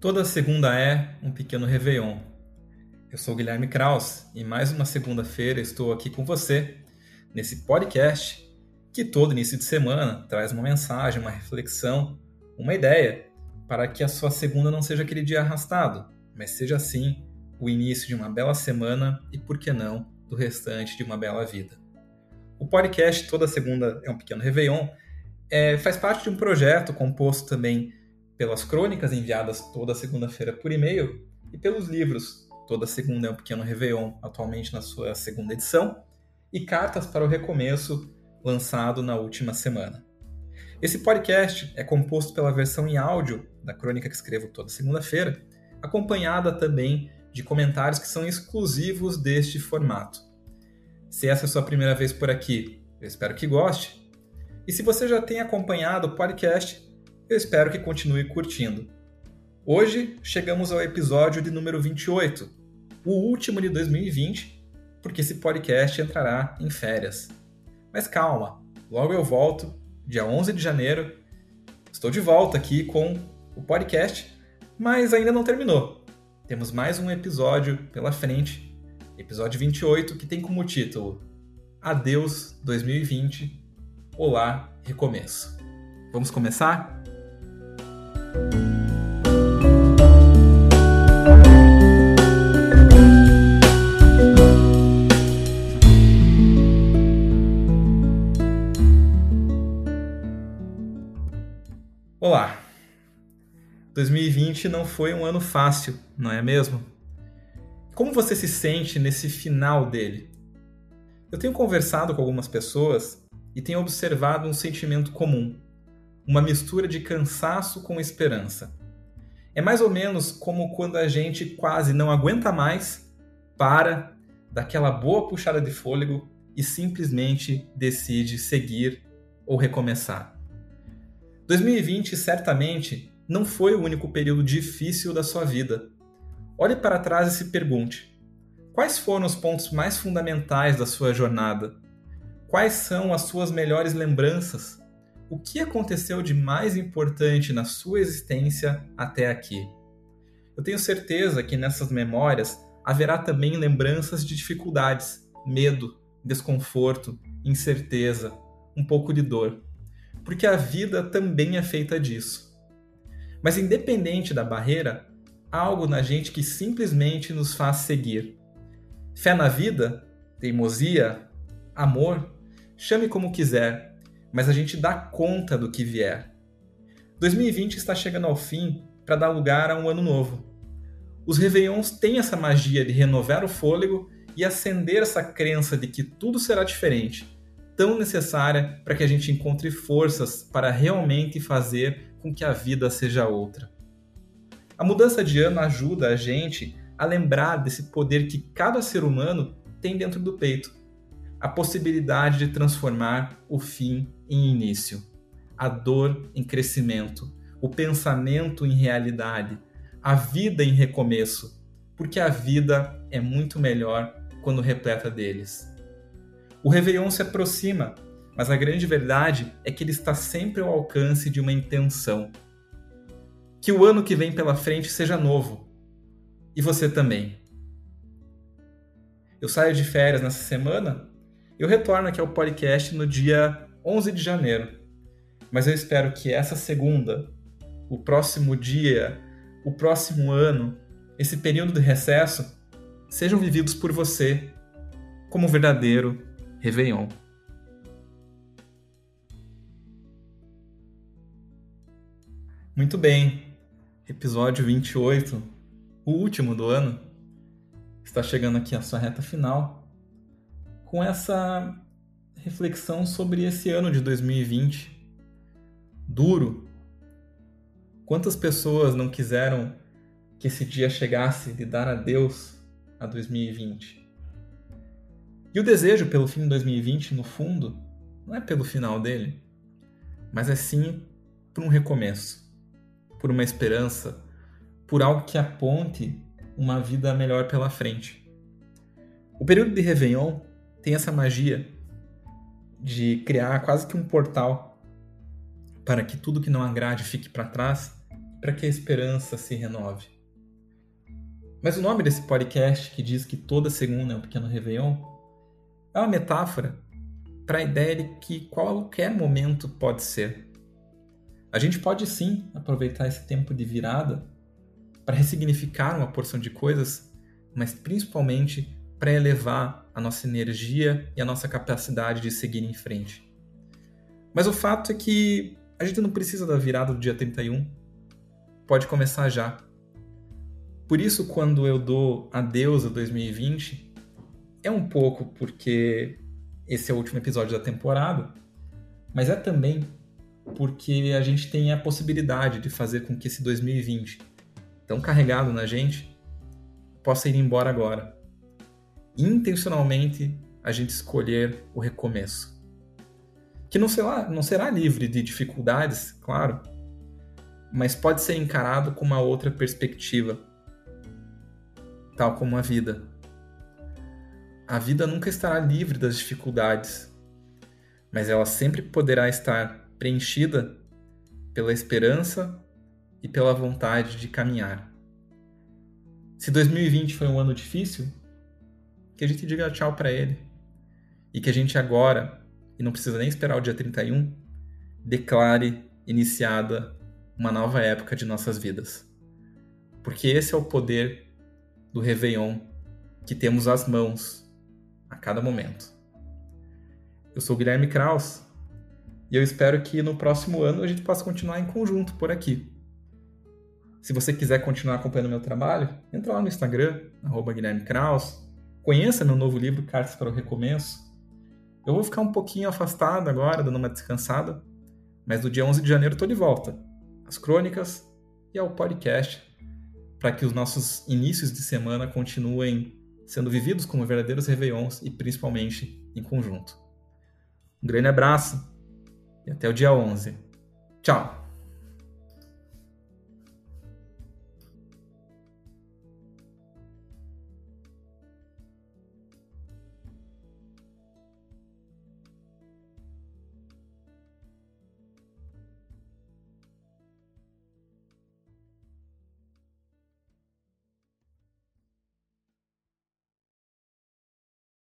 Toda segunda é um pequeno Réveillon. Eu sou Guilherme Kraus e mais uma segunda-feira estou aqui com você nesse podcast que todo início de semana traz uma mensagem, uma reflexão, uma ideia para que a sua segunda não seja aquele dia arrastado, mas seja sim o início de uma bela semana e, por que não, do restante de uma bela vida. O podcast Toda Segunda é um Pequeno Réveillon é, faz parte de um projeto composto também pelas crônicas enviadas toda segunda-feira por e-mail e pelos livros. Toda segunda é um pequeno Réveillon, atualmente na sua segunda edição, e Cartas para o Recomeço, lançado na última semana. Esse podcast é composto pela versão em áudio da crônica que escrevo toda segunda-feira, acompanhada também de comentários que são exclusivos deste formato. Se essa é a sua primeira vez por aqui, eu espero que goste. E se você já tem acompanhado o podcast, eu espero que continue curtindo. Hoje chegamos ao episódio de número 28, o último de 2020, porque esse podcast entrará em férias. Mas calma, logo eu volto, dia 11 de janeiro. Estou de volta aqui com o podcast, mas ainda não terminou. Temos mais um episódio pela frente, episódio 28, que tem como título Adeus 2020, Olá, Recomeço. Vamos começar? 2020 não foi um ano fácil, não é mesmo? Como você se sente nesse final dele? Eu tenho conversado com algumas pessoas e tenho observado um sentimento comum uma mistura de cansaço com esperança. É mais ou menos como quando a gente quase não aguenta mais, para, daquela boa puxada de fôlego e simplesmente decide seguir ou recomeçar. 2020 certamente não foi o único período difícil da sua vida. Olhe para trás e se pergunte: quais foram os pontos mais fundamentais da sua jornada? Quais são as suas melhores lembranças? o que aconteceu de mais importante na sua existência até aqui. Eu tenho certeza que nessas memórias haverá também lembranças de dificuldades, medo, desconforto, incerteza, um pouco de dor, porque a vida também é feita disso. Mas independente da barreira, há algo na gente que simplesmente nos faz seguir. Fé na vida, teimosia, amor, chame como quiser, mas a gente dá conta do que vier. 2020 está chegando ao fim para dar lugar a um ano novo. Os Réveillons têm essa magia de renovar o fôlego e acender essa crença de que tudo será diferente, tão necessária para que a gente encontre forças para realmente fazer com que a vida seja outra. A mudança de ano ajuda a gente a lembrar desse poder que cada ser humano tem dentro do peito a possibilidade de transformar o fim em início, a dor em crescimento, o pensamento em realidade, a vida em recomeço, porque a vida é muito melhor quando repleta deles. O Réveillon se aproxima, mas a grande verdade é que ele está sempre ao alcance de uma intenção. Que o ano que vem pela frente seja novo. E você também. Eu saio de férias nessa semana eu retorno aqui ao podcast no dia 11 de janeiro. Mas eu espero que essa segunda, o próximo dia, o próximo ano, esse período de recesso, sejam vividos por você como um verdadeiro Réveillon. Muito bem, episódio 28, o último do ano, está chegando aqui à sua reta final com essa reflexão sobre esse ano de 2020 duro. Quantas pessoas não quiseram que esse dia chegasse de dar adeus a 2020? E o desejo pelo fim de 2020, no fundo, não é pelo final dele, mas é sim por um recomeço, por uma esperança, por algo que aponte uma vida melhor pela frente. O período de Réveillon tem essa magia de criar quase que um portal para que tudo que não agrade fique para trás para que a esperança se renove. Mas o nome desse podcast, que diz que toda segunda é um pequeno Réveillon, é uma metáfora para a ideia de que qualquer momento pode ser. A gente pode sim aproveitar esse tempo de virada para ressignificar uma porção de coisas, mas principalmente para elevar a nossa energia e a nossa capacidade de seguir em frente. Mas o fato é que a gente não precisa da virada do dia 31. Pode começar já. Por isso, quando eu dou adeus a 2020, é um pouco porque esse é o último episódio da temporada, mas é também porque a gente tem a possibilidade de fazer com que esse 2020, tão carregado na gente, possa ir embora agora. Intencionalmente, a gente escolher o recomeço que não será, não será livre de dificuldades, claro, mas pode ser encarado com uma outra perspectiva, tal como a vida. A vida nunca estará livre das dificuldades, mas ela sempre poderá estar preenchida pela esperança e pela vontade de caminhar. Se 2020 foi um ano difícil, que a gente diga tchau para ele e que a gente agora e não precisa nem esperar o dia 31, declare iniciada uma nova época de nossas vidas. Porque esse é o poder do Réveillon que temos às mãos a cada momento. Eu sou Guilherme Kraus e eu espero que no próximo ano a gente possa continuar em conjunto por aqui. Se você quiser continuar acompanhando meu trabalho, entra lá no Instagram, Guilherme Kraus, conheça meu novo livro Cartas para o Recomeço, eu vou ficar um pouquinho afastado agora, dando uma descansada, mas no dia 11 de janeiro estou de volta. As crônicas e ao podcast, para que os nossos inícios de semana continuem sendo vividos como verdadeiros réveillons e principalmente em conjunto. Um grande abraço e até o dia 11. Tchau!